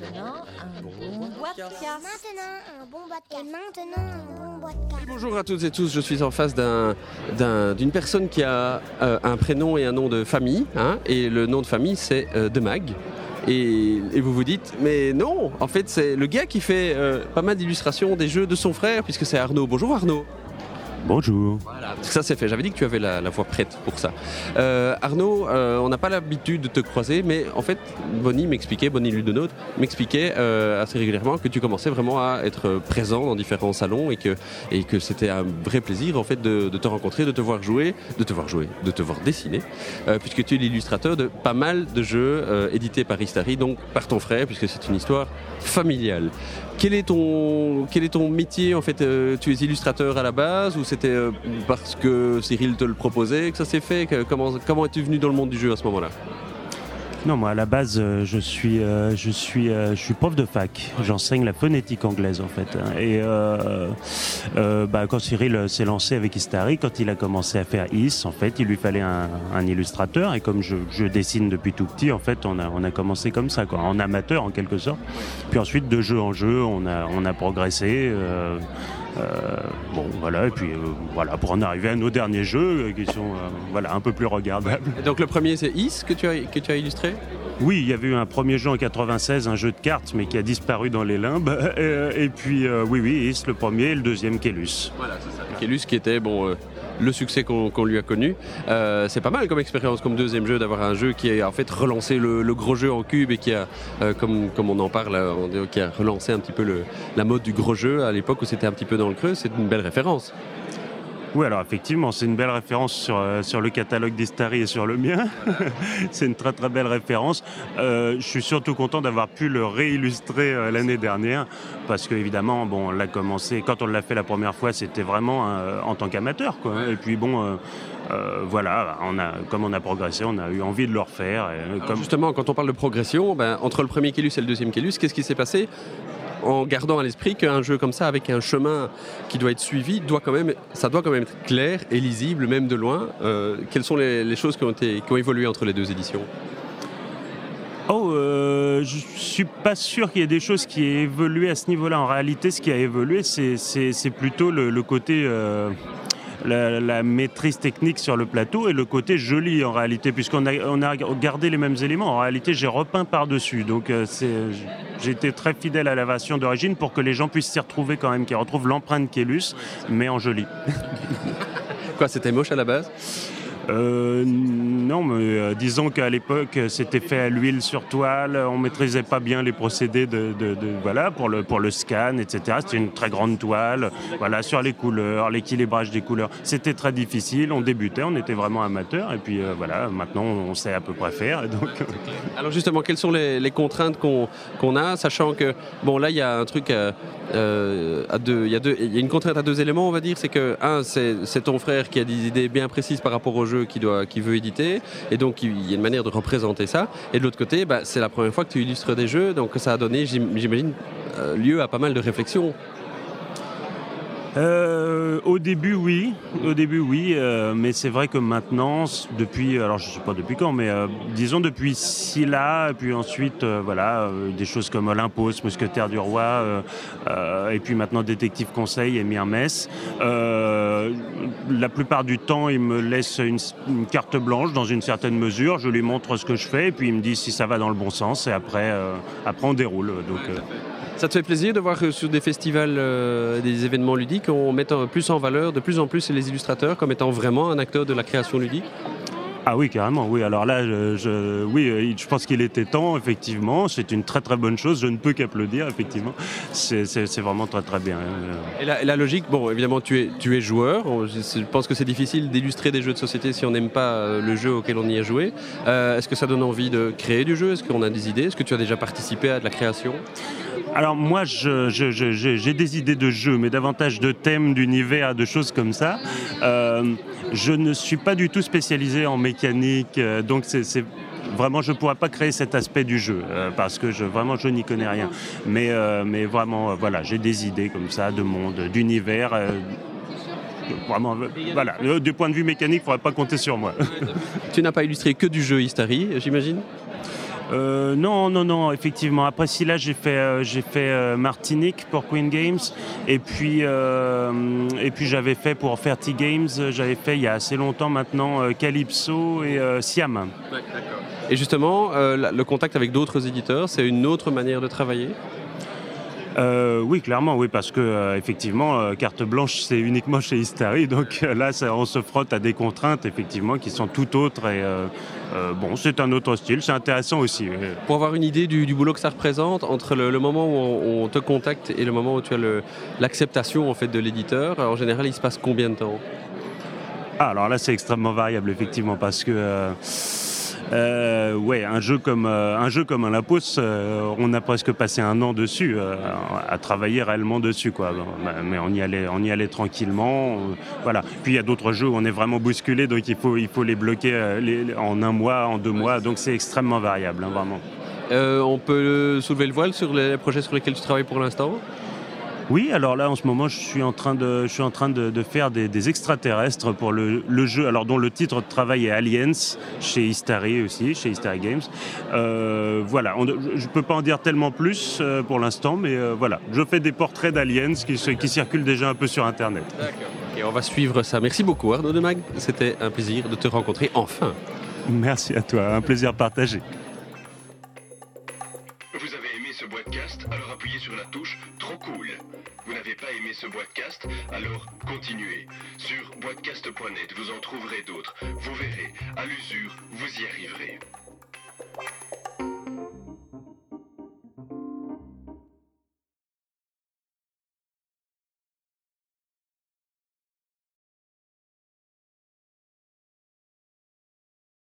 maintenant, un bon bois de casse. Maintenant, un bon bois de casse. Maintenant, un bon bois de casse. Bonjour à toutes et tous, je suis en face d'un- d'un- d'une personne qui a euh, un prénom et un nom de famille, hein, et le nom de famille c'est euh, De Mag. Et, et vous vous dites, mais non, en fait c'est le gars qui fait euh, pas mal d'illustrations des jeux de son frère, puisque c'est Arnaud. Bonjour Arnaud. Bonjour. Ça c'est fait. J'avais dit que tu avais la, voix prête pour ça. Euh, Arnaud, euh, on n'a pas l'habitude de te croiser, mais en fait, Bonnie m'expliquait, Bonnie Ludonote m'expliquait euh, assez régulièrement que tu commençais vraiment à être présent dans différents salons et que, et que c'était un vrai plaisir en fait de, de te rencontrer, de te voir jouer, de te voir jouer, de te voir dessiner, euh, puisque tu es l'illustrateur de pas mal de jeux édités par Istari, donc par ton frère, puisque c'est une histoire familiale. Quel est ton, quel est ton métier en fait euh, Tu es illustrateur à la base ou c'était euh, parce que Cyril te le proposait que ça s'est fait? Comment, comment es-tu venu dans le monde du jeu à ce moment-là? Non, moi à la base, euh, je suis, euh, je suis, euh, je suis prof de fac. J'enseigne la phonétique anglaise en fait. Et euh, euh, bah, quand Cyril euh, s'est lancé avec Istari, quand il a commencé à faire Is, en fait, il lui fallait un, un illustrateur. Et comme je, je dessine depuis tout petit, en fait, on a, on a commencé comme ça, quoi, en amateur en quelque sorte. Puis ensuite, de jeu en jeu, on a, on a progressé. Euh, bon, voilà, et puis euh, voilà, pour en arriver à nos derniers jeux euh, qui sont voilà, un peu plus regardables. Et Donc le premier c'est Is que tu as, que tu as illustré? Oui, il y avait eu un premier jeu en 96, un jeu de cartes, mais qui a disparu dans les limbes. Et puis, euh, oui, oui, Is, le premier, et le deuxième, Kélus. Voilà, c'est ça. Kélus qui était bon, euh, le succès qu'on lui a connu. Euh, c'est pas mal comme expérience, comme deuxième jeu, d'avoir un jeu qui a en fait relancé le, gros jeu en cube et qui a, euh, comme, on en parle, euh, qui a relancé un petit peu la mode du gros jeu à l'époque où c'était un petit peu dans le creux. C'est une belle référence. Oui, alors effectivement, c'est une belle référence sur, euh, sur le catalogue d'Istari et sur le mien. c'est une très très belle référence. Euh, je suis surtout content d'avoir pu le réillustrer euh, l'année dernière, parce qu'évidemment, bon, on l'a commencé, quand on l'a fait la première fois, c'était vraiment en tant qu'amateur. Et puis bon, voilà, on a, comme on a progressé, on a eu envie de le refaire. Et, Alors, comme... Justement, quand on parle de progression, ben, entre le premier Kélus et le deuxième Kélus, qu'est-ce qui s'est passé? En gardant à l'esprit qu'un jeu comme ça, avec un chemin qui doit être suivi, doit quand même, ça doit quand même être clair et lisible, même de loin. Euh, quelles sont les, choses qui ont, évolué entre les deux éditions? Oh, euh, je suis pas sûr qu'il y ait des choses qui aient évolué à ce niveau-là. En réalité, ce qui a évolué, c'est- plutôt le, le côté. euh, la, la maîtrise technique sur le plateau et le côté joli en réalité, puisqu'on a, on a gardé les mêmes éléments. En réalité, j'ai repeint par-dessus. Donc, euh, c'est- j'ai été très fidèle à la version d'origine pour que les gens puissent s'y retrouver quand même, qu'ils retrouvent l'empreinte Kélus, mais en joli. Quoi, c'était moche à la base? Euh, non, mais euh, disons qu'à l'époque, c'était fait à l'huile sur toile. On maîtrisait pas bien les procédés de, pour le scan, etc. C'était une très grande toile. Voilà sur les couleurs, l'équilibrage des couleurs. C'était très difficile. On débutait, on était vraiment amateur. Et puis euh, voilà, maintenant on sait à peu près faire. Alors justement, quelles sont les, contraintes qu'on a, sachant que bon là il y a un truc à deux, il y a deux, il y a une contrainte à deux éléments, on va dire, c'est que un c'est ton frère qui a des idées bien précises par rapport au jeu qu'il veut éditer, et donc il y a une manière de représenter ça. Et de l'autre côté, bah, c'est la première fois que tu illustres des jeux, donc ça a donné, j'im- j'imagine, euh, lieu à pas mal de réflexions. Euh, au début, oui. Au début, oui. euh, mais c'est vrai que maintenant, depuis, alors je sais pas depuis quand, mais euh, disons depuis Scylla, puis ensuite, voilà, des choses comme Olympos, Mousquetaire du Roi, et puis maintenant Détective Conseil et Myrmès. La plupart du temps, il me laisse une, carte blanche dans une certaine mesure. Je lui montre ce que je fais, et puis il me dit si ça va dans le bon sens, et après, après on déroule. Ça te fait plaisir de voir que sur des festivals, euh, des événements ludiques, on met en- plus en valeur de plus en plus les illustrateurs comme étant vraiment un acteur de la création ludique? Ah oui, carrément, oui. Alors là, je, je- oui, euh, je pense qu'il était temps, effectivement. C'est une très très bonne chose. Je ne peux qu'applaudir, effectivement. C'est vraiment très très bien. Euh, Et la, logique, bon, évidemment, tu es, tu es joueur. Je, pense que c'est difficile d'illustrer des jeux de société si on n'aime pas euh, le jeu auquel on y a joué. Euh, Est-ce que ça donne envie de créer du jeu? Est-ce qu'on a des idées? Est-ce que tu as déjà participé à de la création? Alors moi, j'ai des idées de jeux, mais davantage de thèmes, d'univers, de choses comme ça. Euh, je ne suis pas du tout spécialisé en mécanique, euh, donc Vraiment, je ne pourrais pas créer cet aspect du jeu euh, parce que vraiment, je n'y connais rien. Mais, vraiment, voilà, j'ai des idées comme ça de monde, d'univers. vraiment, voilà. Du point de vue mécanique, il ne faudrait pas compter sur moi. Tu n'as pas illustré que du jeu Istari, j'imagine? Euh, non, non, non, effectivement. Après, si là, j'ai fait, euh, euh, Martinique pour Queen Games, et puis, et puis j'avais fait pour Ferti Games, j'avais fait il y a assez longtemps maintenant Calypso et Siam. et justement, le contact avec d'autres éditeurs, c'est une autre manière de travailler? Euh, oui, clairement, oui, parce que euh, effectivement, euh, carte blanche, c'est uniquement chez Istari, donc là, on se frotte à des contraintes, effectivement, qui sont tout autres. Et bon, c'est un autre style, c'est intéressant aussi. Pour avoir une idée du, boulot que ça représente, entre le, moment où on, te contacte et le moment où tu as l'acceptation en fait de l'éditeur, en général, il se passe combien de temps? Ah, alors là, c'est extrêmement variable, effectivement, parce que euh, ouais, un jeu comme euh, un jeu comme un euh, on a presque passé un an dessus, à travailler réellement dessus. Bah, mais on y allait, tranquillement. Puis il y a d'autres jeux où on est vraiment bousculé, donc il faut, il faut les bloquer en un mois, en deux mois, donc c'est extrêmement variable, hein, vraiment. on peut soulever le voile sur les projets sur lesquels tu travailles pour l'instant? Oui, alors là en ce moment je suis en train de, je suis en train de, faire des, extraterrestres pour le, jeu, alors dont le titre de travail est Aliens chez Istari aussi, chez Istari Games. Euh, voilà, je ne peux pas en dire tellement plus euh, pour l'instant, mais euh, voilà, je fais des portraits d'aliens qui, qui circulent déjà un peu sur Internet. D'accord. Et on va suivre ça. Merci beaucoup Arnaud de Mag. C'était un plaisir de te rencontrer enfin. Merci à toi, un plaisir partagé. Vous avez aimé ce podcast Alors appuyez sur la touche Trop cool. Vous n'avez pas aimé ce podcast Alors continuez. Sur boitcast.net, vous en trouverez d'autres. Vous verrez, à l'usure, vous y arriverez.